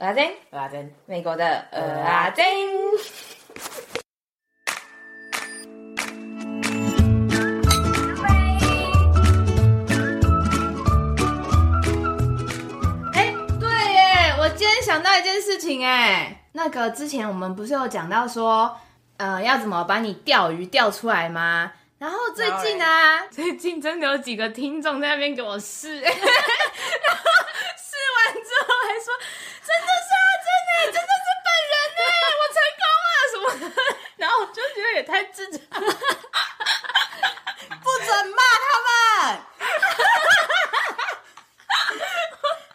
蚵仔煎，蚵仔煎，美国的蚵仔煎。哎，对耶，我今天想到一件事情，哎，那个之前我们不是有讲到说，呃，要怎么把你钓鱼钓出来吗？然后最近啊，最近真的有几个听众在那边给我试 完之后还说，真的是啊，真的，真的是本人呢，我成功了什么的，然后我就觉得也太智障了，不准骂他们，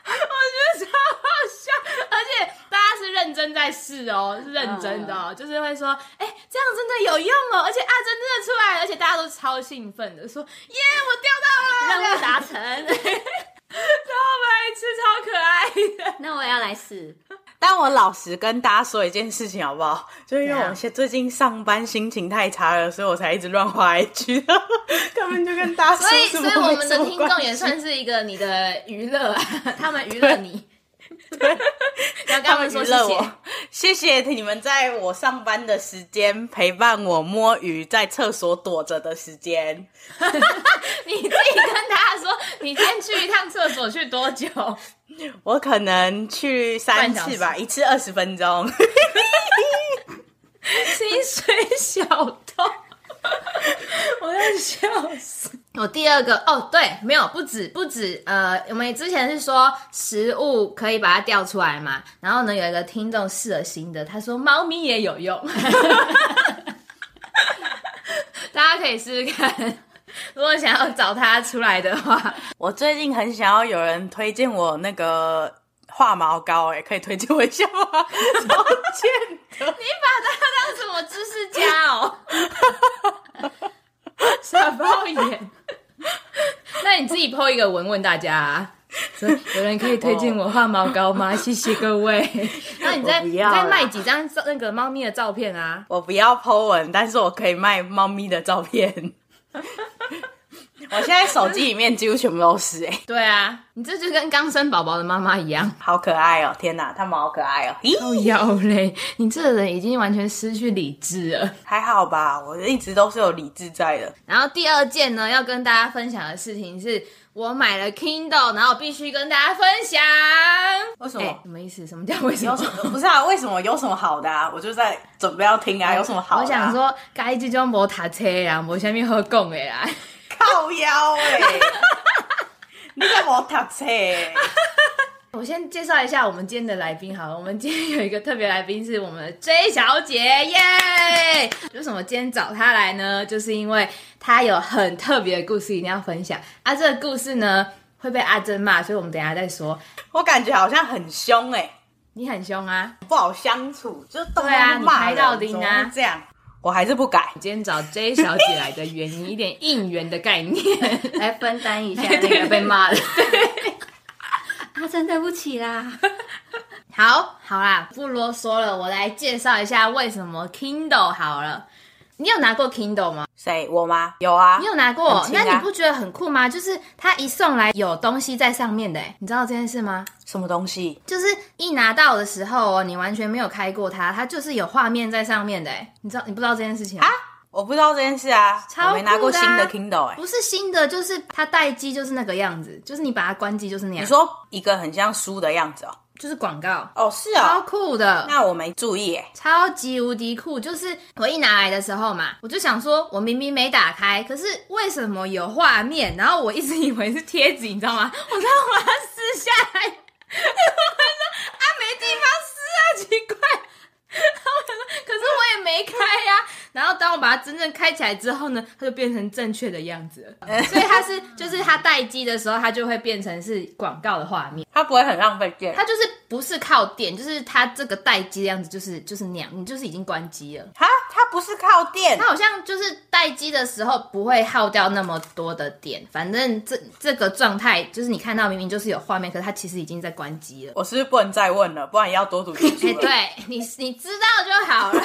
我觉得超好笑，而且大家是认真在试哦，是认真的，哦，就是会说，哎。这样真的有用哦，而且阿珍真的出来了，而且大家都超兴奋的说：“耶，我钓到了，任务达成，超白痴，超可爱的。”那我也要来试。但我老实跟大家说一件事情好不好？就是因为我现最近上班心情太差了，所以我才一直乱画一句 他们就跟大家说，所以，所以我们的听众也算是一个你的娱乐啊，他们娱乐你。对，要跟他们说谢谢，谢谢你们在我上班的时间陪伴我摸鱼，在厕所躲着的时间。你自己跟大家说，你先去一趟厕所去多久？我可能去三次吧，一次二十分钟。薪水小偷。我要笑死！我第二个哦，对，没有，不止，不止，呃，我们之前是说食物可以把它钓出来嘛，然后呢，有一个听众试了新的，他说猫咪也有用，大家可以试试看，如果想要找它出来的话，我最近很想要有人推荐我那个化毛膏，哎，可以推荐我一下吗？超贱的，你把它当什么知识家哦？傻包眼！那你自己 po 一个文问大家，啊，有人可以推荐我化毛膏吗？谢谢各位。那你再再卖几张那个猫咪的照片啊？我不要 po 文，但是我可以卖猫咪的照片。我现在手机里面几乎全部都是哎、欸，对啊，你这就跟刚生宝宝的妈妈一样，好可爱哦！天哪，他们好可爱哦！咦，要嘞，你这个人已经完全失去理智了。还好吧，我一直都是有理智在的。然后第二件呢，要跟大家分享的事情是我买了 Kindle，然后必须跟大家分享。为什么？欸、什么意思？什么叫为什么？不是啊，为什么？有什么好的啊？我就在准备要听啊，有什么好的、啊？我想说，该这种无塔车啊，无虾米好讲的啦。靠腰哎、欸！你怎么读册？我先介绍一下我们今天的来宾好了。我们今天有一个特别来宾是我们的 J 小姐耶。为什么今天找她来呢？就是因为她有很特别的故事一定要分享。啊，这个故事呢会被阿珍骂，所以我们等一下再说。我感觉好像很凶哎、欸，你很凶啊，不好相处，就对啊，你拍到底啊，这样。我还是不改。今天找 J 小姐来的原因，一点应援的概念，来分担一下 那个被骂的。阿珍对不起啦。好，好啦，不啰嗦了，我来介绍一下为什么 Kindle 好了。你有拿过 Kindle 吗？谁？我吗？有啊。你有拿过？啊、那你不觉得很酷吗？就是它一送来有东西在上面的，你知道这件事吗？什么东西？就是一拿到的时候哦，你完全没有开过它，它就是有画面在上面的，你知道？你不知道这件事情啊？我不知道这件事啊，超啊，我没拿过新的 Kindle 哎，不是新的，就是它待机就是那个样子，就是你把它关机就是那样。你说一个很像书的样子哦。就是广告哦，是啊、哦，超酷的。那我没注意，超级无敌酷。就是我一拿来的时候嘛，我就想说，我明明没打开，可是为什么有画面？然后我一直以为是贴纸，你知道吗？我然后把它撕下来，然 后我说啊，没地方撕啊，奇怪。然后我说，可是我也没开呀、啊。然后当我把它真正开起来之后呢，它就变成正确的样子了。所以它是，就是它待机的时候，它就会变成是广告的画面。它不会很浪费电。它就是不是靠电，就是它这个待机的样子，就是就是那样，你就是已经关机了。它它不是靠电，它好像就是待机的时候不会耗掉那么多的电。反正这这个状态就是你看到明明就是有画面，可是它其实已经在关机了。我是不是不能再问了？不然也要多读几书。欸、对你你知道就好了。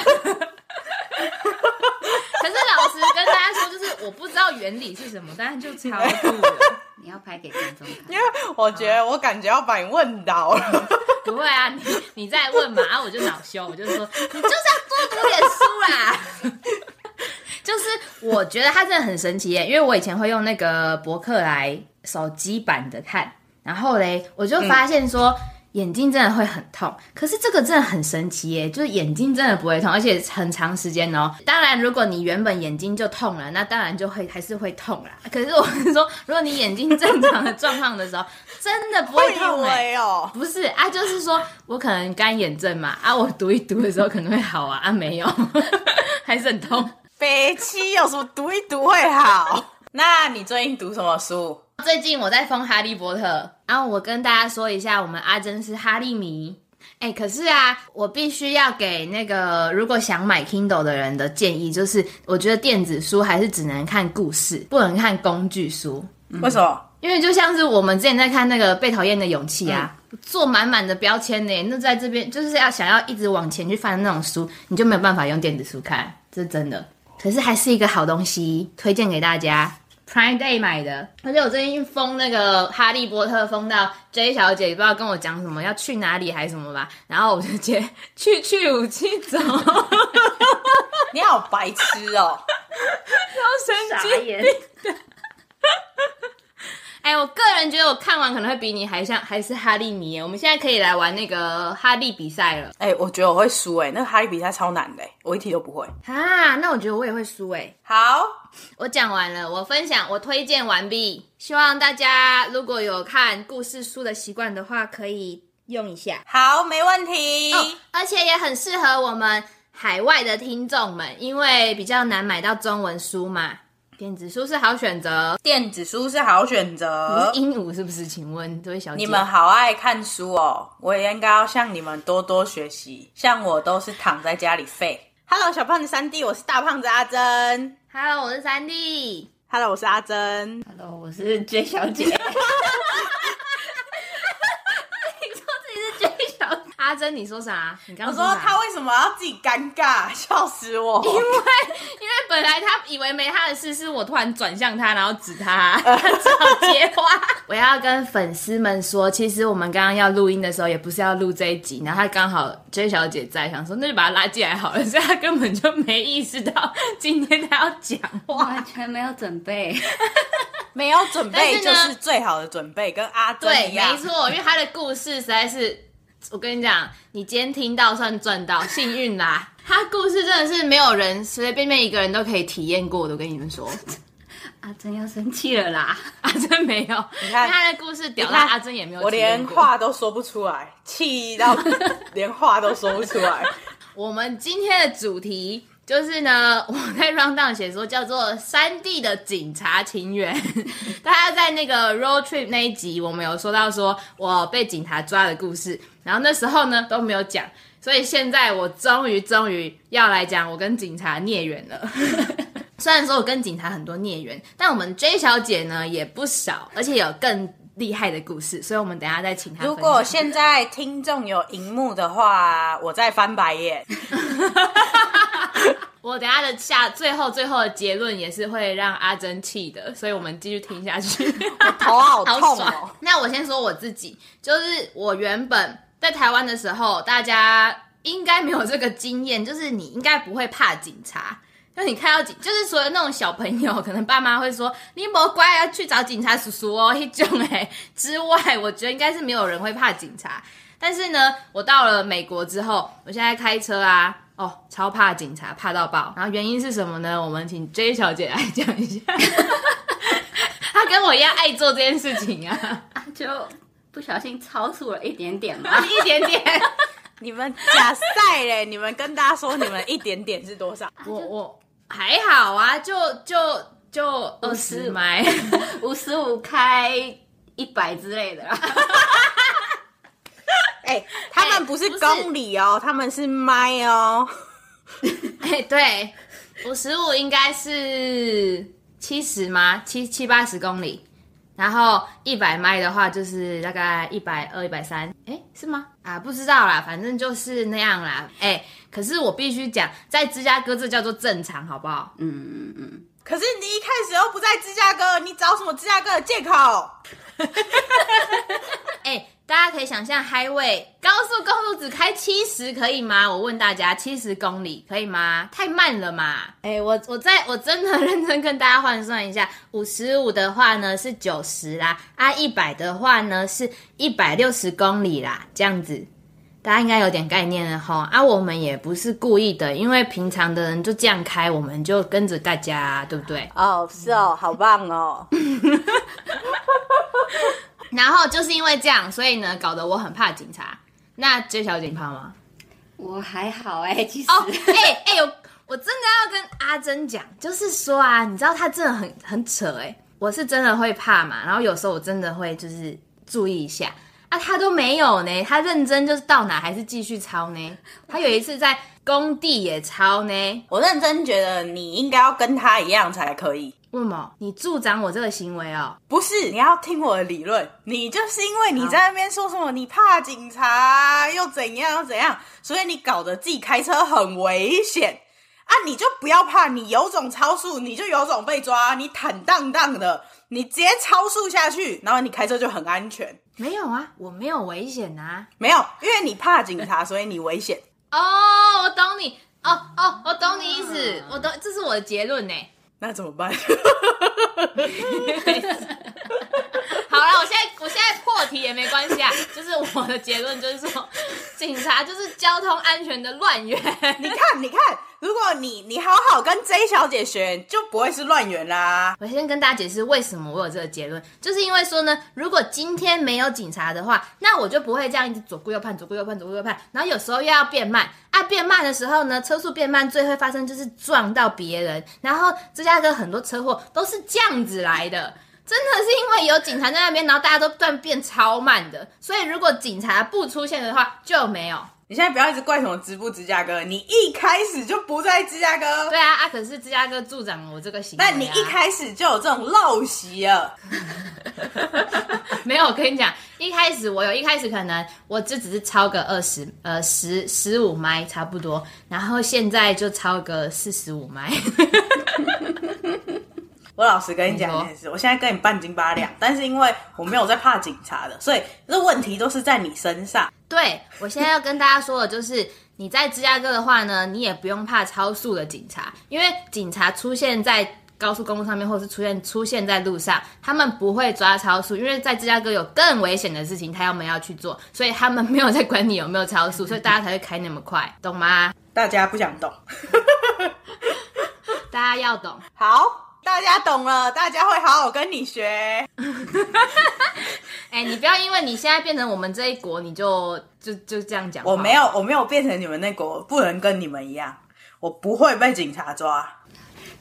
可是老实跟大家说，就是我不知道原理是什么，但是就超酷了。你要拍给观众看，因为我觉得我感觉要把你问倒了。不会啊，你你再问嘛，然后我就恼羞，我就说你就是要多读点书啦。就是我觉得它真的很神奇耶，因为我以前会用那个博客来手机版的看，然后嘞，我就发现说。嗯眼睛真的会很痛，可是这个真的很神奇耶，就是眼睛真的不会痛，而且很长时间哦。当然，如果你原本眼睛就痛了，那当然就会还是会痛啦。可是我是说，如果你眼睛正常的状况的时候，真的不会痛哎哦。不是啊，就是说我可能干眼症嘛啊，我读一读的时候可能会好啊啊，没有，还是很痛。北七有什么读一读会好？那你最近读什么书？最近我在封《哈利波特》，然后我跟大家说一下，我们阿珍是哈利迷。哎，可是啊，我必须要给那个如果想买 Kindle 的人的建议，就是我觉得电子书还是只能看故事，不能看工具书。为什么？因为就像是我们之前在看那个《被讨厌的勇气》啊，嗯、做满满的标签呢，那在这边就是要想要一直往前去翻的那种书，你就没有办法用电子书看，这是真的。可是还是一个好东西，推荐给大家。Prime Day 买的，而且我最近封那个哈利波特封到 J 小姐也不知道跟我讲什么，要去哪里还是什么吧，然后我就接去去武器走，你好白痴哦，超神经。哎，我个人觉得我看完可能会比你还像，还是哈利迷。我们现在可以来玩那个哈利比赛了。哎，我觉得我会输哎，那个哈利比赛超难的，我一题都不会。啊，那我觉得我也会输哎。好，我讲完了，我分享，我推荐完毕。希望大家如果有看故事书的习惯的话，可以用一下。好，没问题。哦，而且也很适合我们海外的听众们，因为比较难买到中文书嘛。电子书是好选择，电子书是好选择。鹦鹉是不是？请问这位小姐，你们好爱看书哦，我也应该要向你们多多学习。像我都是躺在家里废。Hello，小胖子三弟，我是大胖子阿珍。Hello，我是三弟。Hello，我是阿珍。Hello，我是 J 小姐。阿珍，你说啥？你刚刚说，说他为什么要自己尴尬，笑死我！因为本来他以为没他的事，是我突然转向他，然后指他，他只好接话。我要跟粉丝们说，其实我们刚刚要录音的时候，也不是要录这一集，然后他刚好 J 小姐在，想说那就把他拉进来好了，所以他根本就没意识到今天他要讲话，完全没有准备，没有准备就是最好的准备，跟阿对一样，对，没错，因为他的故事实在是。我跟你讲，你今天听到算赚到，幸运啦！他故事真的是没有人随随便便一个人都可以体验过的。我跟你们说，阿珍要生气了啦！阿珍没有，你看他的故事屌，到阿珍也没有。我连话都说不出来，气到连话都说不出来。我们今天的主题。就是呢，我在 rundown 写说叫做《三 D 的警察情缘》。大家在那个 road trip 那一集，我们有说到说我被警察抓的故事，然后那时候呢都没有讲，所以现在我终于终于要来讲我跟警察孽缘了。虽然说我跟警察很多孽缘，但我们 J 小姐呢也不少，而且有更厉害的故事，所以我们等一下再请她。如果现在听众有荧幕的话，我再翻白眼。我等下的下最后最后的结论也是会让阿珍气的，所以我们继续听下去。我头好痛哦。那我先说我自己，就是我原本在台湾的时候，大家应该没有这个经验，就是你应该不会怕警察。就你看到警，就是所有那种小朋友，可能爸妈会说你莫乖，要去找警察叔叔哦，一种哎之外，我觉得应该是没有人会怕警察。但是呢，我到了美国之后，我现在开车啊。哦，超怕警察，怕到爆。然后原因是什么呢？我们请 J 小姐来讲一下。她跟我一样爱做这件事情啊，就不小心超速了一点点嘛，一点点。你们假赛嘞？你们跟大家说，你们一点点是多少？我我还好啊，就就就二十迈，五十五开一百之类的。哎、欸，他们不是公里哦，欸、他们是迈哦。哎、欸，对，五十五应该是七十吗？七七八十公里。然后一百迈的话，就是大概一百二、一百三。哎，是吗？啊，不知道啦，反正就是那样啦。哎、欸，可是我必须讲，在芝加哥这叫做正常，好不好？嗯嗯嗯。可是你一开始又不在芝加哥，你找什么芝加哥的借口？哎。大家可以想象，Highway 高速公路只开七十可以吗？我问大家，七十公里可以吗？太慢了嘛！哎、我我在我真的认真跟大家换算一下，五十五的话呢是九十啦，啊一百的话呢是一百六十公里啦，这样子。大家应该有点概念了哈，啊，我们也不是故意的，因为平常的人就这样开，我们就跟着大家，对不对？哦，是哦，好棒哦。然后就是因为这样，所以呢，搞得我很怕警察。那 J 小姐你怕吗？我还好哎、欸，其实。哦，哎哎，我我真的要跟阿珍讲，就是说啊，你知道他真的很很扯哎，我是真的会怕嘛，然后有时候我真的会就是注意一下。啊，他都没有呢，他认真就是到哪还是继续抄呢？他有一次在工地也抄呢。我认真觉得你应该要跟他一样才可以。为什么？你助长我这个行为哦？不是，你要听我的理论。你就是因为你在那边说什么你怕警察又怎样又怎样，所以你搞得自己开车很危险啊！你就不要怕，你有种超速，你就有种被抓，你坦荡荡的，你直接超速下去，然后你开车就很安全。没有啊，我没有危险啊，没有，因为你怕警察，所以你危险。哦，我懂你，哦哦，我懂你意思，我懂，这是我的结论呢。那怎么办？好了，我现在我现在破题也没关系啊，就是我的结论就是说，警察就是交通安全的乱源。你看，你看。如果你你好好跟 J 小姐学，就不会是乱源啦。我先跟大家解释为什么我有这个结论，就是因为说呢，如果今天没有警察的话，那我就不会这样一直左顾右盼，左顾右盼，左顾右盼，然后有时候又要变慢啊，变慢的时候呢，车速变慢，最会发生就是撞到别人，然后芝加哥很多车祸都是这样子来的，真的是因为有警察在那边，然后大家都突然变超慢的，所以如果警察不出现的话，就没有。你现在不要一直怪什么直不芝加哥，你一开始就不在芝加哥。对啊，啊可是芝加哥助长了我这个行为、啊。但你一开始就有这种陋习了。没有，我跟你讲，一开始我有一开始可能我就只是超个二十呃十十五麦差不多，然后现在就超个四十五迈。我老实跟你讲一件事，我现在跟你半斤八两，但是因为我没有在怕警察的，所以这问题都是在你身上。对，我现在要跟大家说的就是，你在芝加哥的话呢，你也不用怕超速的警察，因为警察出现在高速公路上面，或是出现出现在路上，他们不会抓超速，因为在芝加哥有更危险的事情，他们要去做，所以他们没有在管你有没有超速，所以大家才会开那么快，懂吗？大家不想懂，大家要懂，好。大家懂了，大家会好好跟你学。哎、欸，你不要因为你现在变成我们这一国，你就就就这样讲。我没有，我没有变成你们那国，不能跟你们一样。我不会被警察抓。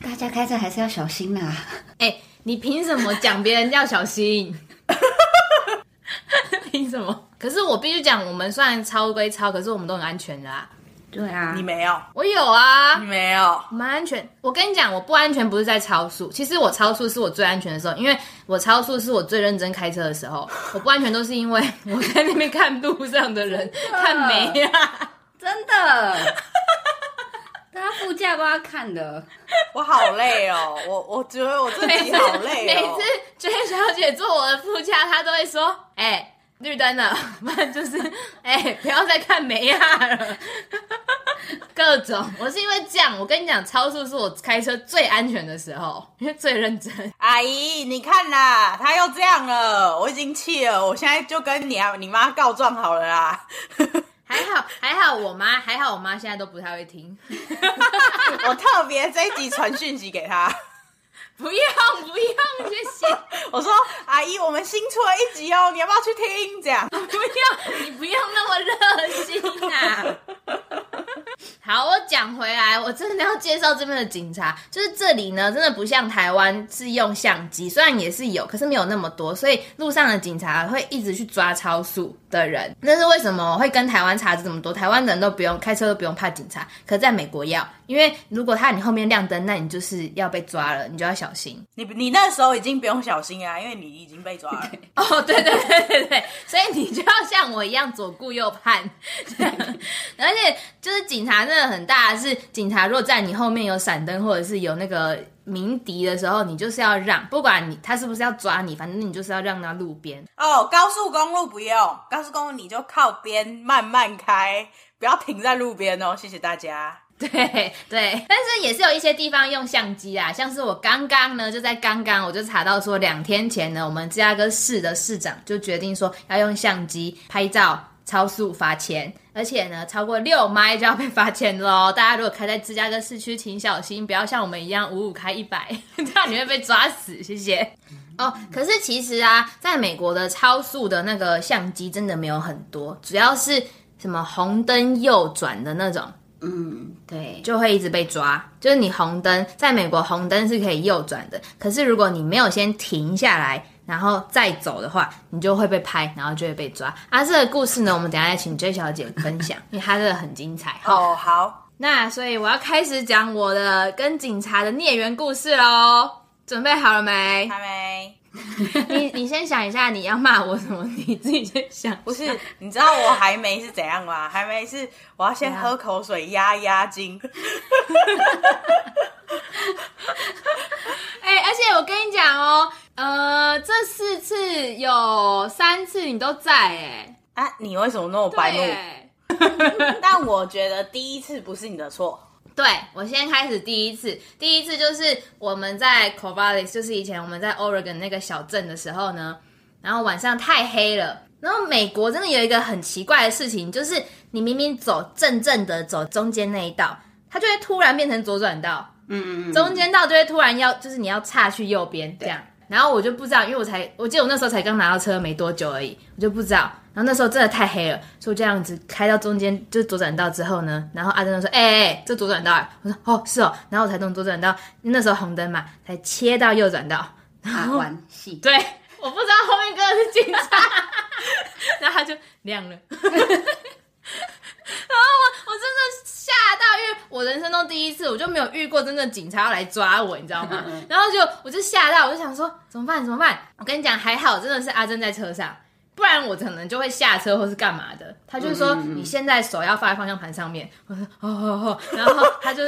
大家开车还是要小心啦、啊。哎、欸，你凭什么讲别人要小心？凭什么？可是我必须讲，我们虽然超归超，可是我们都很安全的啊。对啊，你没有，我有啊，你没有，蛮安全。我跟你讲，我不安全不是在超速，其实我超速是我最安全的时候，因为我超速是我最认真开车的时候。我不安全都是因为 我在那边看路上的人看没啊，真的，他副驾帮他看的，我好累哦，我我觉得我自己好累哦。每次 J 小姐坐我的副驾，她都会说，哎、欸。绿灯了，不然就是 哎、欸，不要再看美亚了。各种，我是因为这样，我跟你讲，超速是我开车最安全的时候，因为最认真。阿姨，你看啦，他又这样了，我已经气了，我现在就跟你啊，你妈告状好了啦。还好，还好，我妈还好，我妈现在都不太会听。我特别这一集传讯息给她。不用不用，谢谢。我说阿姨，我们新出了一集哦，你要不要去听？这样 不用，你不用那么热心呐、啊。好，我讲回来，我真的要介绍这边的警察，就是这里呢，真的不像台湾是用相机，虽然也是有，可是没有那么多，所以路上的警察会一直去抓超速的人。那是为什么会跟台湾差这么多？台湾人都不用开车都不用怕警察，可在美国要。因为如果他你后面亮灯，那你就是要被抓了，你就要小心。你你那时候已经不用小心啊，因为你已经被抓了。哦，对对对对对，所以你就要像我一样左顾右盼。而且就是警察真的很大，是警察如果在你后面有闪灯，或者是有那个鸣笛的时候，你就是要让，不管你他是不是要抓你，反正你就是要让到路边。哦，高速公路不用，高速公路你就靠边慢慢开，不要停在路边哦。谢谢大家。对对，但是也是有一些地方用相机啊，像是我刚刚呢，就在刚刚我就查到说，两天前呢，我们芝加哥市的市长就决定说要用相机拍照。超速罚钱，而且呢，超过六迈就要被罚钱喽。大家如果开在芝加哥市区，请小心，不要像我们一样五五开一百，这样你会被抓死。谢谢。哦，可是其实啊，在美国的超速的那个相机真的没有很多，主要是什么红灯右转的那种，嗯，对，就会一直被抓。就是你红灯，在美国红灯是可以右转的，可是如果你没有先停下来。然后再走的话，你就会被拍，然后就会被抓。啊，这个故事呢，我们等一下再请 J 小姐分享，因为她真的很精彩。哦，好，那所以我要开始讲我的跟警察的孽缘故事喽。准备好了没？还没。你你先想一下，你要骂我什么？你自己先想。不是，你知道我还没是怎样吗？还没是我要先喝口水压压惊。哎、欸，而且我跟你讲哦。呃，这四次有三次你都在哎，啊，你为什么那么白目？但我觉得第一次不是你的错。对，我先开始第一次，第一次就是我们在 Corvallis，就是以前我们在 Oregon 那个小镇的时候呢，然后晚上太黑了，然后美国真的有一个很奇怪的事情，就是你明明走正正的走中间那一道，它就会突然变成左转道，嗯嗯嗯，中间道就会突然要就是你要岔去右边这样。然后我就不知道，因为我才，我记得我那时候才刚拿到车没多久而已，我就不知道。然后那时候真的太黑了，所以我这样子开到中间，就是左转道之后呢，然后阿珍就说：“哎这左转道。”我说：“哦，是哦。”然后我才从左转道，那时候红灯嘛，才切到右转道。然后关系对，我不知道后面跟的是警察，然后他就亮了。然后我我真的吓到，因为我人生中第一次，我就没有遇过真的警察要来抓我，你知道吗？然后就我就吓到，我就想说怎么办？怎么办？我跟你讲，还好真的是阿珍在车上，不然我可能就会下车或是干嘛的。他就说你现在手要放在方向盘上面，我说哦哦哦，然后他就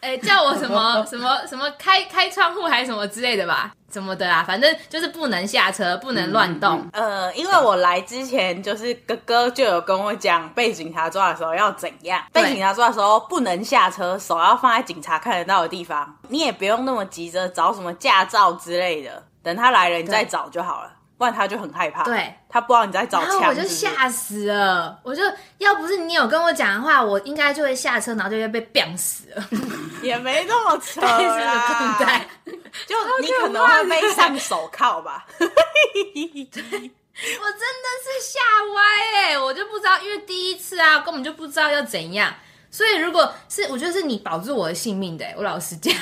哎叫我什么 什么什么开开窗户还是什么之类的吧。什么的啊，反正就是不能下车，不能乱动。嗯嗯、呃，因为我来之前，就是哥哥就有跟我讲，被警察抓的时候要怎样。被警察抓的时候不能下车，手要放在警察看得到的地方。你也不用那么急着找什么驾照之类的，等他来了你再找就好了。不然他就很害怕，对，他不知道你在找枪，然后我就吓死了。我就要不是你有跟我讲的话，我应该就会下车，然后就会被毙死了。也没那么扯啦，就你可能会被上手铐吧。我真的是吓歪哎，我就不知道，因为第一次啊，根本就不知道要怎样。所以如果是，我觉得是你保住我的性命的，我老实讲。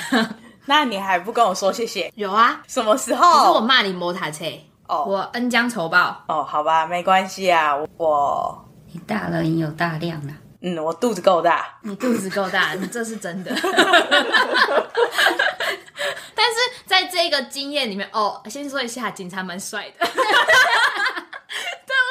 那你还不跟我说谢谢？有啊，什么时候？是我骂你摩托车。哦，我恩将仇报。哦，好吧，没关系啊，我你大了，你有大量啊。嗯，我肚子够大。你肚子够大，你这是真的。但是在这个经验里面，哦，先说一下，警察蛮帅的，对不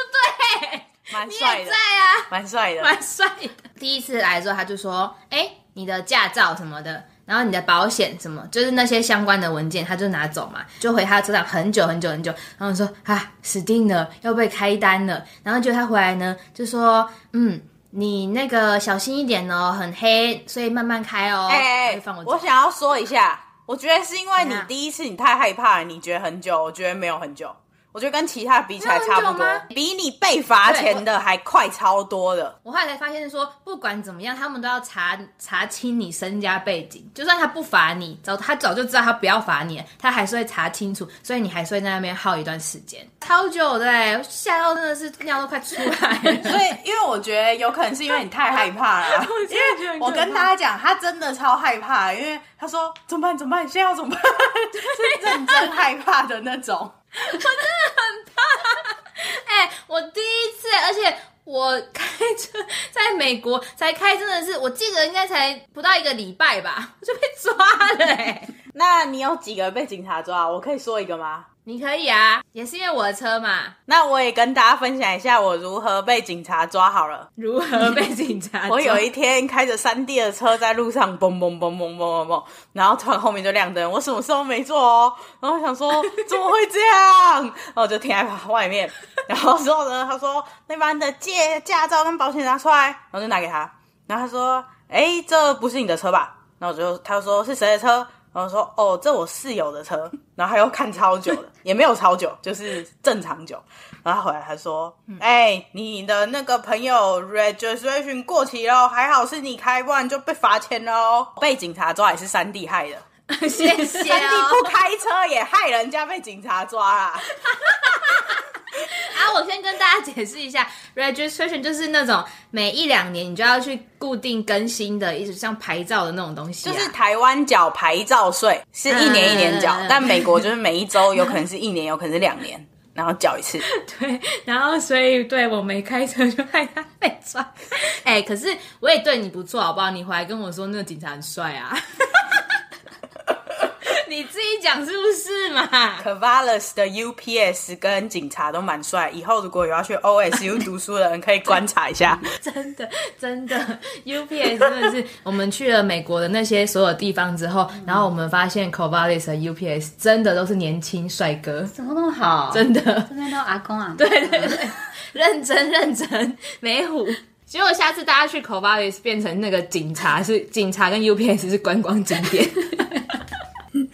对？蛮帅的，在啊，蛮帅的，蛮帅的。第一次来的时候，他就说：“哎，你的驾照什么的。”然后你的保险什么，就是那些相关的文件，他就拿走嘛，就回他车上很久很久很久。然后说啊，死定了，要被开单了。然后就他回来呢，就说嗯，你那个小心一点哦，很黑，所以慢慢开哦。哎哎，放我，我想要说一下，我觉得是因为你第一次你太害怕了，你觉得很久，我觉得没有很久。我觉得跟其他比起来差不多，比你被罚钱的还快超多的。我后来才发现说，不管怎么样，他们都要查查清你身家背景。就算他不罚你，早他早就知道他不要罚你，他还是会查清楚，所以你还是会在那边耗一段时间，超久的，吓到真的是尿都快出来了。所以，因为我觉得有可能是因为你太害怕了。因为我跟大家讲，他真的超害怕，因为他说怎么办？怎么办？现在要怎么办？是认真害怕的那种。我真我第一次，而且我开车在美国才开，真的是，我记得应该才不到一个礼拜吧，就被抓了、欸。那你有几个被警察抓？我可以说一个吗？你可以啊，也是因为我的车嘛。那我也跟大家分享一下我如何被警察抓好了。如何被警察抓？我有一天开着三 D 的车在路上嘣嘣嘣嘣嘣嘣嘣，然后突然后面就亮灯，我什么事都没做哦。然后我想说 怎么会这样？然后我就停在外面，然后之后呢，他说那把你的借驾照跟保险拿出来，然后就拿给他。然后他说：“哎，这不是你的车吧？”然后我就他就说：“是谁的车？”然后说：“哦，这我室友的车。”然后他又看超久了，也没有超久，就是正常久。然后他回来他说：“哎，你的那个朋友 registration 过期了，还好是你开，不然就被罚钱喽。被警察抓也是三弟害的，谢谢、哦。三弟不开车也害人家被警察抓啦。”啊，我先跟大家解释一下，registration 就是那种每一两年你就要去固定更新的，一直像牌照的那种东西、啊。就是台湾缴牌照税是一年一年缴，嗯、但美国就是每一周有可能是一年，有可能是两年，然后缴一次。对，然后所以对我没开车就害他被抓。哎、欸，可是我也对你不错，好不好？你回来跟我说那个警察很帅啊。你自己讲是不是嘛？Corvallis 的 UPS 跟警察都蛮帅，以后如果有要去 OSU 读书的人可以观察一下。真的，真的，UPS 真的是我们去了美国的那些所有地方之后，然后我们发现 Corvallis 的 UPS 真的都是年轻帅哥，怎么那么好？真的，这边都阿公啊。对对对，认真认真，美虎。结果下次大家去 Corvallis 变成那个警察是警察跟 UPS 是观光景点。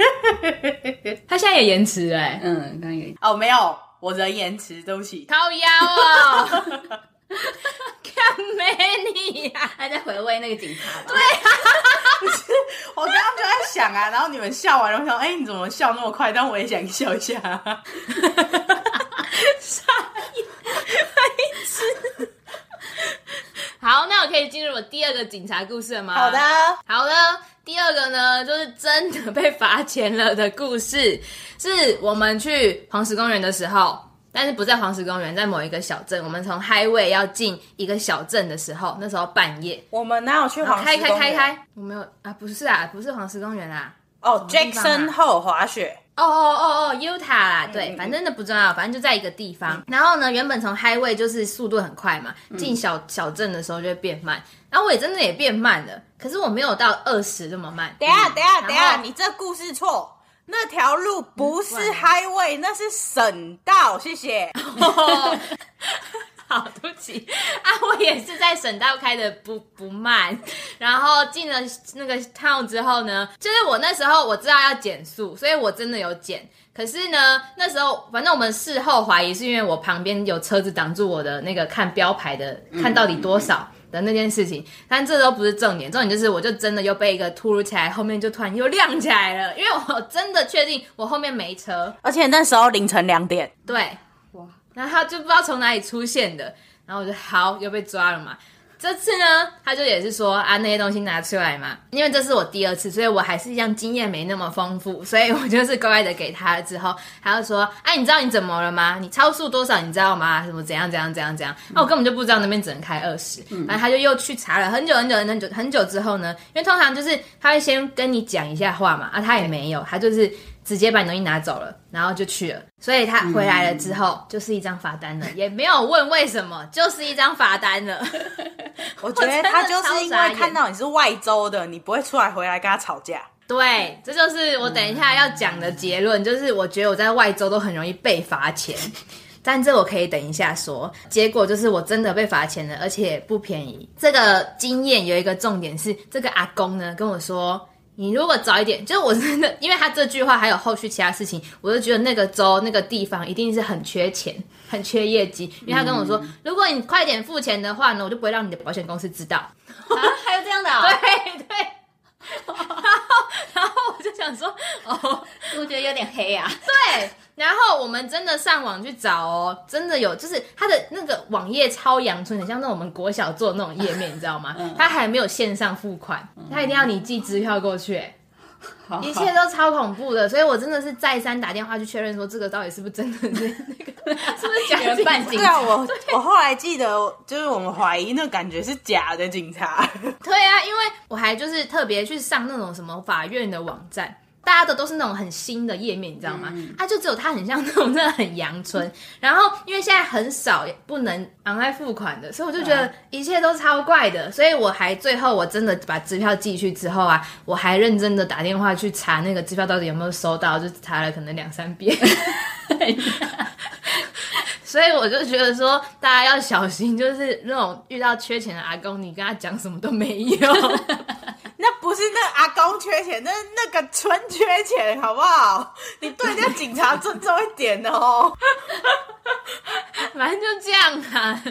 他现在也延迟哎，嗯，刚有哦，没有，我人延迟，对不起，靠腰 啊，看美你呀，还在回味那个警察吧？对啊，不是，我刚刚就在想啊，然后你们笑完了，我想，哎，你怎么笑那么快？但我也想笑一下，傻眼，白痴。好，那我可以进入我第二个警察故事了吗？好的，好的。第二个呢，就是真的被罚钱了的故事，是我们去黄石公园的时候，但是不在黄石公园，在某一个小镇。我们从 Highway 要进一个小镇的时候，那时候半夜。我们哪有去黄石公园？开开开开，我没有啊，不是啊，不是黄石公园啊。哦、oh，Jackson Hole 滑雪。哦哦哦哦，Utah 啦，对，反正那不重要，反正就在一个地方。嗯、然后呢，原本从 Highway 就是速度很快嘛，进小、嗯、小镇的时候就会变慢。然后我也真的也变慢了，可是我没有到二十这么慢。等下，等下，等下，你这故事错，那条路不是 Highway，、嗯、那是省道。谢谢。哦、好，对不起啊，我也是在省道开的不不慢。然后进了那个 town 之后呢，就是我那时候我知道要减速，所以我真的有减。可是呢，那时候反正我们事后怀疑是因为我旁边有车子挡住我的那个看标牌的，看到底多少。嗯嗯的那件事情，但这都不是重点，重点就是我就真的又被一个突如其来，后面就突然又亮起来了，因为我真的确定我后面没车，而且那时候凌晨两点，对，哇，然后他就不知道从哪里出现的，然后我就好又被抓了嘛。这次呢，他就也是说啊，那些东西拿出来嘛，因为这是我第二次，所以我还是一样经验没那么丰富，所以我就是乖乖的给他了之后，他就说，哎、你知道你怎么了吗？你超速多少？你知道吗？什么怎样怎样怎样怎样？那、我根本就不知道那边只能开二十，然后他就又去查了很久很久很久很久之后呢，因为通常就是他会先跟你讲一下话嘛，啊，他也没有，他就是。直接把你东西拿走了，然后就去了，所以他回来了之后、嗯、就是一张罚单了，也没有问为什么，就是一张罚单了。我觉得他就是因为看到你是外州的，你不会出来回来跟他吵架。对，这就是我等一下要讲的结论，就是我觉得我在外州都很容易被罚钱，但这我可以等一下说。结果就是我真的被罚钱了，而且不便宜。这个经验有一个重点是，这个阿公呢跟我说。你如果早一点，就是我真的，因为他这句话还有后续其他事情，我就觉得那个州那个地方一定是很缺钱，很缺业绩。因为他跟我说，嗯、如果你快点付钱的话呢，我就不会让你的保险公司知道。啊，还有这样的、哦？对对。然后，然后我就想说，哦，我觉得有点黑啊。对。然后我们真的上网去找哦，真的有，就是它的那个网页超阳春，很像那种我们国小做的那种页面，你知道吗？它还没有线上付款，它一定要你寄支票过去，一切都超恐怖的。所以我真的是再三打电话去确认，说这个到底是不是真的是那个，是不是假的 警察？对啊，我我后来记得，就是我们怀疑那感觉是假的警察。对啊，因为我还就是特别去上那种什么法院的网站。大家的都是那种很新的页面，你知道吗？嗯、啊，就只有它很像那种真的很阳春。然后因为现在很少不能 online 付款的，所以我就觉得一切都超怪的。所以我还最后我真的把支票寄去之后啊，我还认真的打电话去查那个支票到底有没有收到，就查了可能两三遍。所以我就觉得说，大家要小心，就是那种遇到缺钱的阿公，你跟他讲什么都没用。那不是那阿公缺钱，那那个村缺钱，好不好？你对人家警察尊重一点哦。反正就这样啊。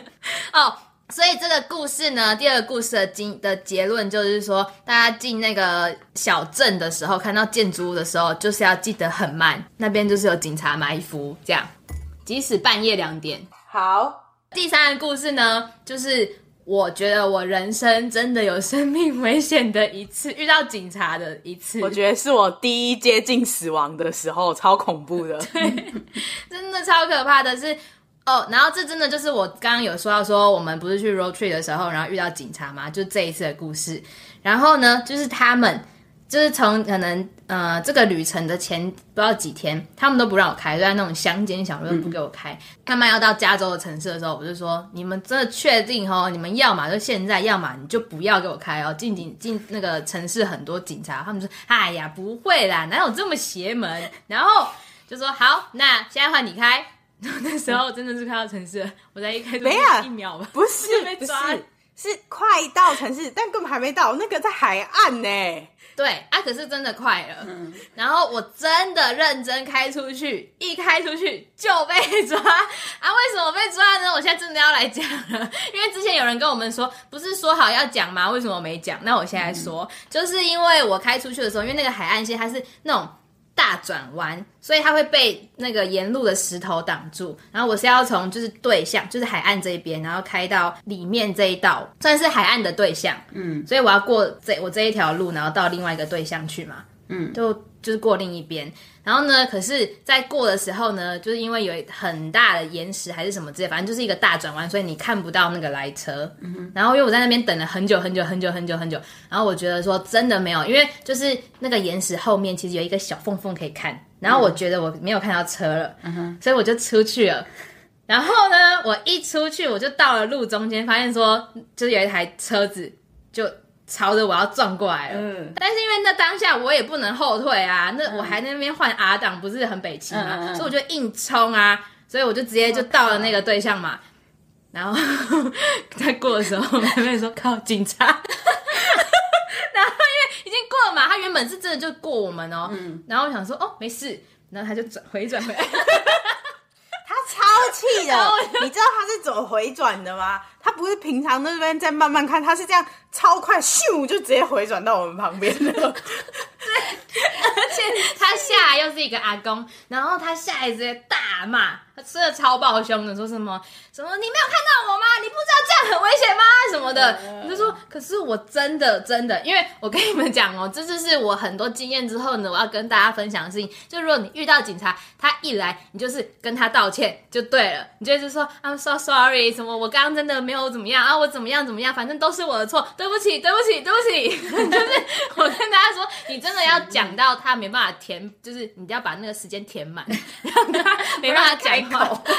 哦，所以这个故事呢，第二个故事的经的结论就是说，大家进那个小镇的时候，看到建筑物的时候，就是要记得很慢，那边就是有警察埋伏，这样。即使半夜两点，好。第三个故事呢，就是我觉得我人生真的有生命危险的一次，遇到警察的一次。我觉得是我第一接近死亡的时候，超恐怖的。对，真的超可怕的是哦。然后这真的就是我刚刚有说到说，我们不是去 road trip 的时候，然后遇到警察吗？就这一次的故事。然后呢，就是他们。就是从可能呃这个旅程的前不知道几天，他们都不让我开，就在那种乡间小路不给我开。他们要到加州的城市的时候，我就说：你们真的确定哦？你们要么就现在，要么你就不要给我开哦。进进进那个城市很多警察，他们说：哎呀，不会啦，哪有这么邪门？然后就说：好，那现在换你开。然 后那时候真的是开到城市了，我才一开没有一秒吧，不是被抓，是快到城市，但根本还没到，那个在海岸呢。对啊，可是真的快了，嗯、然后我真的认真开出去，一开出去就被抓啊！为什么被抓呢？我现在真的要来讲了，因为之前有人跟我们说，不是说好要讲吗？为什么没讲？那我现在说，嗯、就是因为我开出去的时候，因为那个海岸线它是那种。大转弯，所以它会被那个沿路的石头挡住。然后我是要从就是对向，就是海岸这一边，然后开到里面这一道，算是海岸的对向。嗯，所以我要过这我这一条路，然后到另外一个对向去嘛。嗯，就就是过另一边。然后呢，可是，在过的时候呢，就是因为有很大的岩石还是什么之类，反正就是一个大转弯，所以你看不到那个来车。嗯。然后因为我在那边等了很久很久很久很久很久，然后我觉得说真的没有，因为就是那个岩石后面其实有一个小缝缝可以看，然后我觉得我没有看到车了，嗯，所以我就出去了。然后呢，我一出去我就到了路中间，发现说就是有一台车子就。朝着我要撞过来了，嗯，但是因为那当下我也不能后退啊，那我还在那边换 R 档，不是很北齐嘛，嗯、所以我就硬冲啊，所以我就直接就到了那个对象嘛，然后 在过的时候，我妹妹说靠警察，然后因为已经过了嘛，他原本是真的就过我们哦，嗯，然后我想说哦没事，然后他就转回转回来，他超气的，你知道他是怎么回转的吗？他不是平常那边在慢慢看，他是这样超快，咻就直接回转到我们旁边了。对，而且他下来又是一个阿公，然后他下来直接大骂，他真的超爆凶的，说什么什么你没有看到我吗？你不知道这样很危险吗？什么的，我就说，可是我真的真的，因为我跟你们讲哦，这就是我很多经验之后呢，我要跟大家分享的事情，就如果你遇到警察，他一来，你就是跟他道歉就对了，你就是说 I'm so sorry，什么我刚刚真的没。没有怎么样啊，我怎么样怎么样，反正都是我的错，对不起，对不起，对不起。就是我跟大家说，你真的要讲到他没办法填，就是你要把那个时间填满，让他没办法讲口。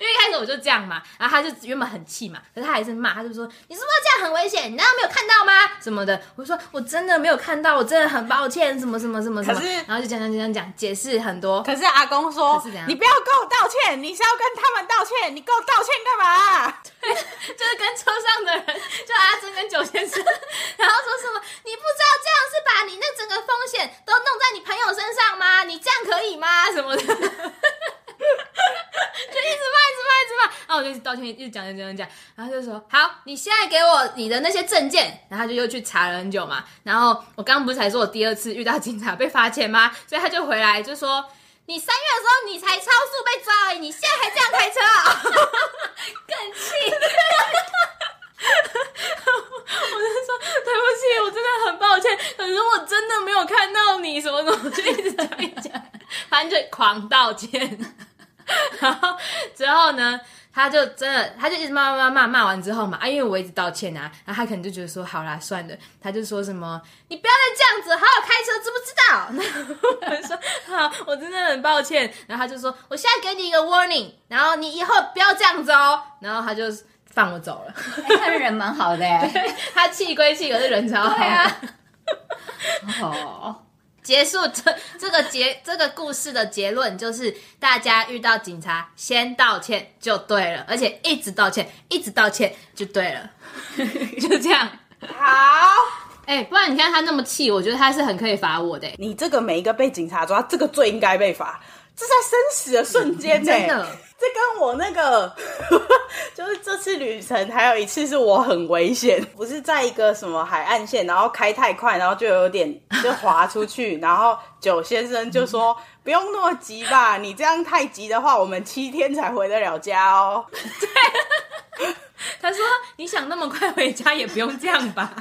因为一开始我就这样嘛，然后他就原本很气嘛，可是他还是骂，他就说你是不是这样很危险？你难道没有看到吗？什么的，我说我真的没有看到，我真的很抱歉，什么什么什么什么。然后就讲讲讲讲解释很多。可是阿公说，你不要跟我道歉，你是要跟他们道歉，你跟我道歉干嘛？对，就是跟车上的人，就阿珍跟九先生，然后说什么你不知道这样是把你那整个风险都弄在你朋友身上吗？你这样可以吗？什么的。就一直骂，一直骂，一直骂，然后我就一直道歉，一直讲，讲，讲，讲，然后就说好，你现在给我你的那些证件，然后他就又去查了很久嘛。然后我刚刚不是才说我第二次遇到警察被罚钱吗？所以他就回来就说，你三月的时候你才超速被抓而已，你现在还这样开车啊？更气！我就说对不起，我真的很抱歉，可是我真的没有看到你什么什么，就一直讲一讲，反正就狂道歉。然后之后呢，他就真的，他就一直骂骂骂骂骂完之后嘛，啊，因为我一直道歉啊，然后他可能就觉得说，好啦，算了，他就说什么，你不要再这样子，好好开车，知不知道？然后我说好，我真的很抱歉。然后他就说，我现在给你一个 warning，然后你以后不要这样子哦。然后他就放我走了。欸、他人蛮好的，他气归气，可是人超好。对啊。哦。结束 这这个结这个故事的结论就是，大家遇到警察先道歉就对了，而且一直道歉，一直道歉就对了，就这样。好，哎、欸，不然你看他那么气，我觉得他是很可以罚我的。你这个每一个被警察抓，这个最应该被罚，这在生死的瞬间呢。真的。这跟我那个，就是这次旅程还有一次是我很危险，不是在一个什么海岸线，然后开太快，然后就有点就滑出去，然后九先生就说不用那么急吧，你这样太急的话，我们七天才回得了家哦。对，他说你想那么快回家也不用这样吧，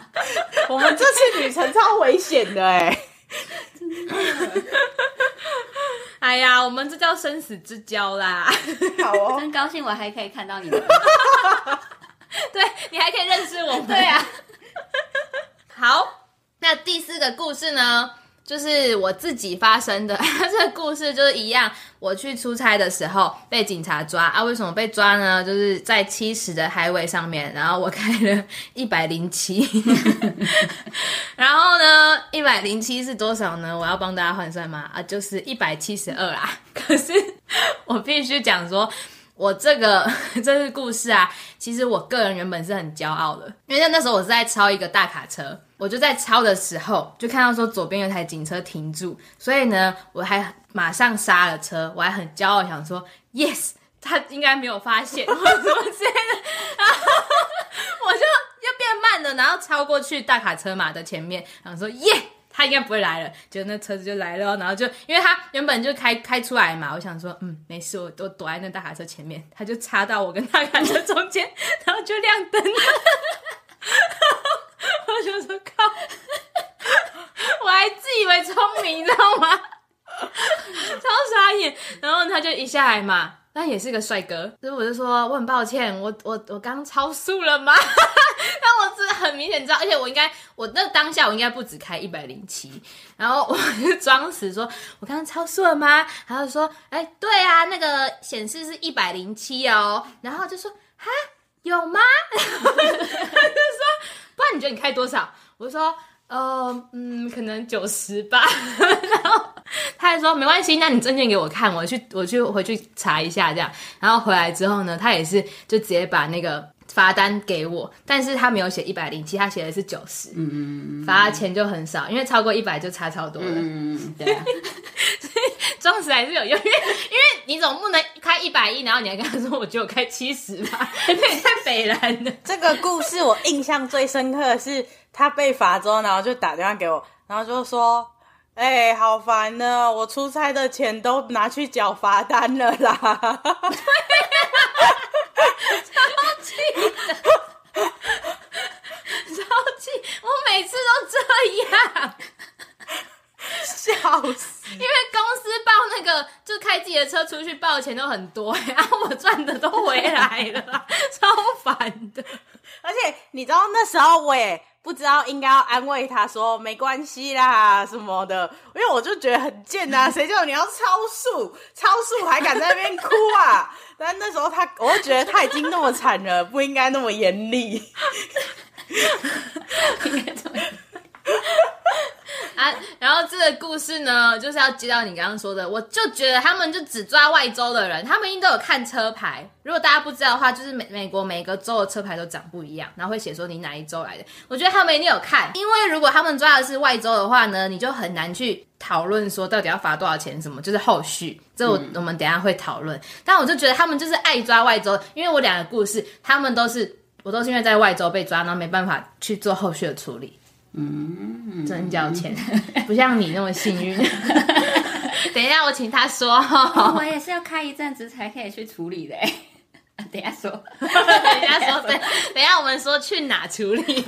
我们这次旅程超危险的哎。真的。哎呀，我们这叫生死之交啦！好哦，真高兴，我还可以看到你们。对，你还可以认识我们。对啊。好，那第四个故事呢？就是我自己发生的，这个故事就是一样。我去出差的时候被警察抓啊！为什么被抓呢？就是在七十的 highway 上面，然后我开了 一百零七，然后呢，一百零七是多少呢？我要帮大家换算吗？啊，就是一百七十二啦。可是我必须讲说。我这个这个故事啊，其实我个人原本是很骄傲的，因为那时候我是在超一个大卡车，我就在超的时候就看到说左边有台警车停住，所以呢，我还马上刹了车，我还很骄傲想说，yes，他应该没有发现 我怎么之类的，然后我就又变慢了，然后超过去大卡车嘛的前面，然后说耶。Yeah! 他应该不会来了，结果那车子就来了，然后就因为他原本就开开出来嘛，我想说，嗯，没事，我都躲在那大卡车前面，他就插到我跟大卡车中间，然后就亮灯了，我就说靠，我还自以为聪明，你知道吗？超傻眼，然后他就一下来嘛。那也是个帅哥，所以我就说我很抱歉，我我我刚超速了吗？但我是很明显知道，而且我应该我那当下我应该不止开一百零七，然后我就装死说，我刚刚超速了吗？然后说，哎、欸，对啊，那个显示是一百零七哦，然后就说，哈，有吗？他就说，然你觉得你开多少？我就说。呃，嗯，可能九十吧。然后他还说没关系，那你证件给我看，我去，我去回去查一下这样。然后回来之后呢，他也是就直接把那个罚单给我，但是他没有写一百零七，他写的是九十。嗯嗯嗯，罚钱就很少，因为超过一百就差超多了。嗯嗯，对啊。装死还是有用，因为因为你总不能开一百一，然后你还跟他说我只有开七十吧，有点太北烂了。这个故事我印象最深刻的是。他被罚之后，然后就打电话给我，然后就说：“哎、欸，好烦呢，我出差的钱都拿去缴罚单了啦。”超气的，超气！我每次都这样，笑死！因为公司报那个，就开自己的车出去报钱都很多，然后我赚的都回来了，超烦的。而且你知道那时候我也。不知道应该要安慰他说没关系啦什么的，因为我就觉得很贱啊，谁叫你要超速，超速还敢在那边哭啊？但那时候他，我就觉得他已经那么惨了，不应该那么严厉。啊，然后这个故事呢，就是要接到你刚刚说的，我就觉得他们就只抓外州的人，他们应该都有看车牌。如果大家不知道的话，就是美美国每个州的车牌都长不一样，然后会写说你哪一州来的。我觉得他们一定有看，因为如果他们抓的是外州的话呢，你就很难去讨论说到底要罚多少钱什么，就是后续这我我们等下会讨论。但我就觉得他们就是爱抓外州，因为我两个故事，他们都是我都是因为在外州被抓，然后没办法去做后续的处理。嗯，真交钱，不像你那么幸运。等一下，我请他说。我也是要开一阵子才可以去处理的。等一下说，等一下说，等，等下我们说去哪处理。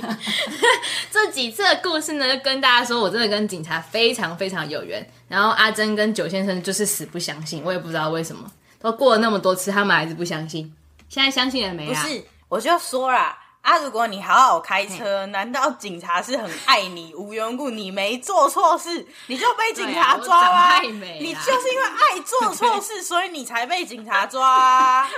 这几次的故事呢，就跟大家说，我真的跟警察非常非常有缘。然后阿珍跟九先生就是死不相信，我也不知道为什么，都过了那么多次，他们还是不相信。现在相信了没？不是，我就说啦。啊！如果你好好开车，难道警察是很爱你？无缘故你没做错事，你就被警察抓啊？你就是因为爱做错事，所以你才被警察抓啊。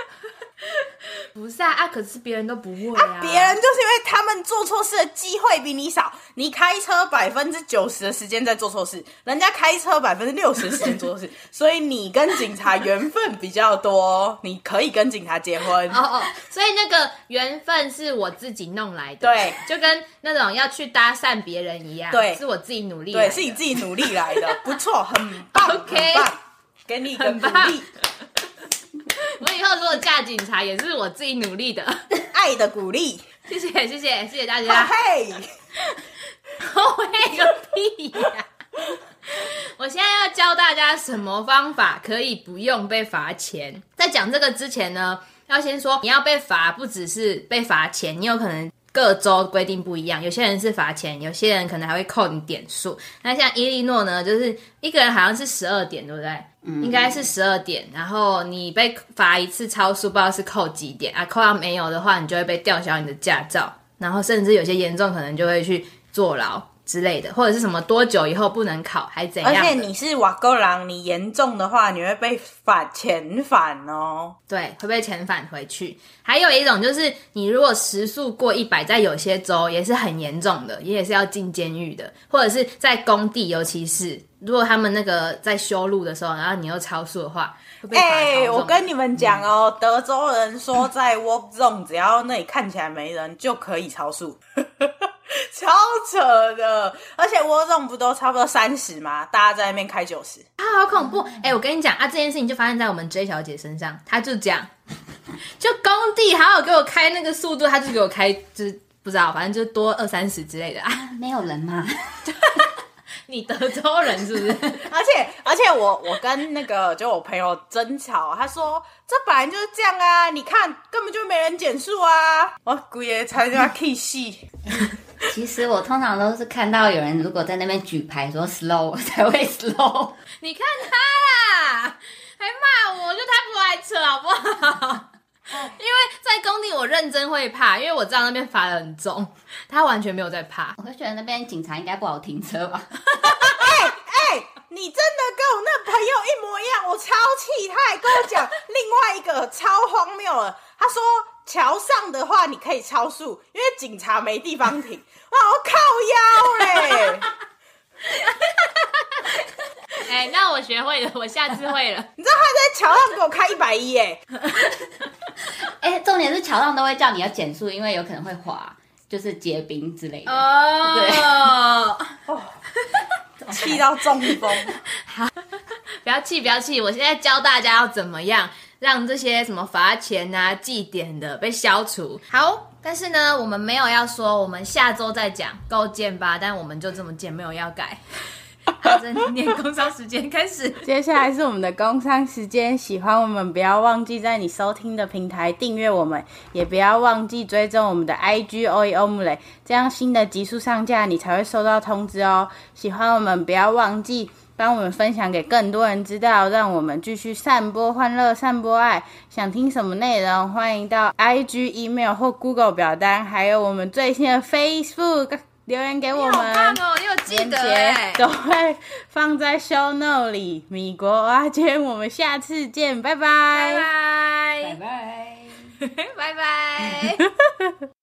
不是啊啊！可是别人都不会啊，别、啊、人就是因为他们做错事的机会比你少。你开车百分之九十的时间在做错事，人家开车百分之六十的时间做错事，所以你跟警察缘分比较多，你可以跟警察结婚。哦哦，所以那个缘分是我自己弄来的，对，就跟那种要去搭讪别人一样，对，是我自己努力对，是你自己努力来的，不错，很棒，OK，很棒，给你一个鼓励。我以后如果嫁警察，也是我自己努力的，爱的鼓励。谢谢谢谢谢谢大家。嘿，后悔个屁呀！我现在要教大家什么方法可以不用被罚钱。在讲这个之前呢，要先说你要被罚，不只是被罚钱，你有可能。各州规定不一样，有些人是罚钱，有些人可能还会扣你点数。那像伊利诺呢，就是一个人好像是十二点，对不对？应该是十二点。然后你被罚一次超速，不知道是扣几点啊？扣到没有的话，你就会被吊销你的驾照，然后甚至有些严重，可能就会去坐牢。之类的，或者是什么多久以后不能考，还怎样？而且你是瓦格朗，你严重的话，你会被返遣返哦。对，会被遣返回去。还有一种就是，你如果时速过一百，在有些州也是很严重的，也是要进监狱的。或者是在工地，尤其是如果他们那个在修路的时候，然后你又超速的话，会被罚。哎、欸，我跟你们讲哦，嗯、德州人说在 Work Zone，只要那里看起来没人，就可以超速。超扯的，而且我这种不都差不多三十吗？大家在那边开九十啊，好恐怖！哎、欸，我跟你讲啊，这件事情就发生在我们 J 小姐身上，她就这样，就工地好好给我开那个速度，她就给我开，就是不知道，反正就多二三十之类的啊，没有人吗？你德州人是不是？而且而且我我跟那个就我朋友争吵，他说这本来就是这样啊，你看根本就没人减速啊，我姑爷才叫他 K 戏。其实我通常都是看到有人如果在那边举牌说 slow，我才会 slow。你看他啦，还骂我，就他不爱车好不好？因为在工地我认真会怕，因为我知道那边罚得很重，他完全没有在怕。我会觉得那边警察应该不好停车吧？哎 哎、欸欸，你真的跟我那朋友一模一样，我超气，他还跟我讲另外一个超荒谬了，他说。桥上的话，你可以超速，因为警察没地方停。哇，我靠腰嘞！哎、欸，那我学会了，我下次会了。你知道他在桥上给我开一百一哎？哎、欸，重点是桥上都会叫你要减速，因为有可能会滑，就是结冰之类的。哦，对，哦，气到中风。好，不要气，不要气，我现在教大家要怎么样。让这些什么罚钱啊、记点的被消除。好，但是呢，我们没有要说，我们下周再讲，够贱吧？但我们就这么贱，没有要改。好，正念工商时间开始。接下来是我们的工商时间，喜欢我们不要忘记在你收听的平台订阅我们，也不要忘记追踪我们的 IG Oi Omule，这样新的集数上架你才会收到通知哦。喜欢我们不要忘记。帮我们分享给更多人知道，让我们继续散播欢乐、散播爱。想听什么内容，欢迎到 IG、email 或 Google 表单，还有我们最新的 Facebook 留言给我们。哦，你有记得耶，都会放在 Show Note 里。米国阿娟，我们下次见，拜拜，拜拜，拜拜，拜拜。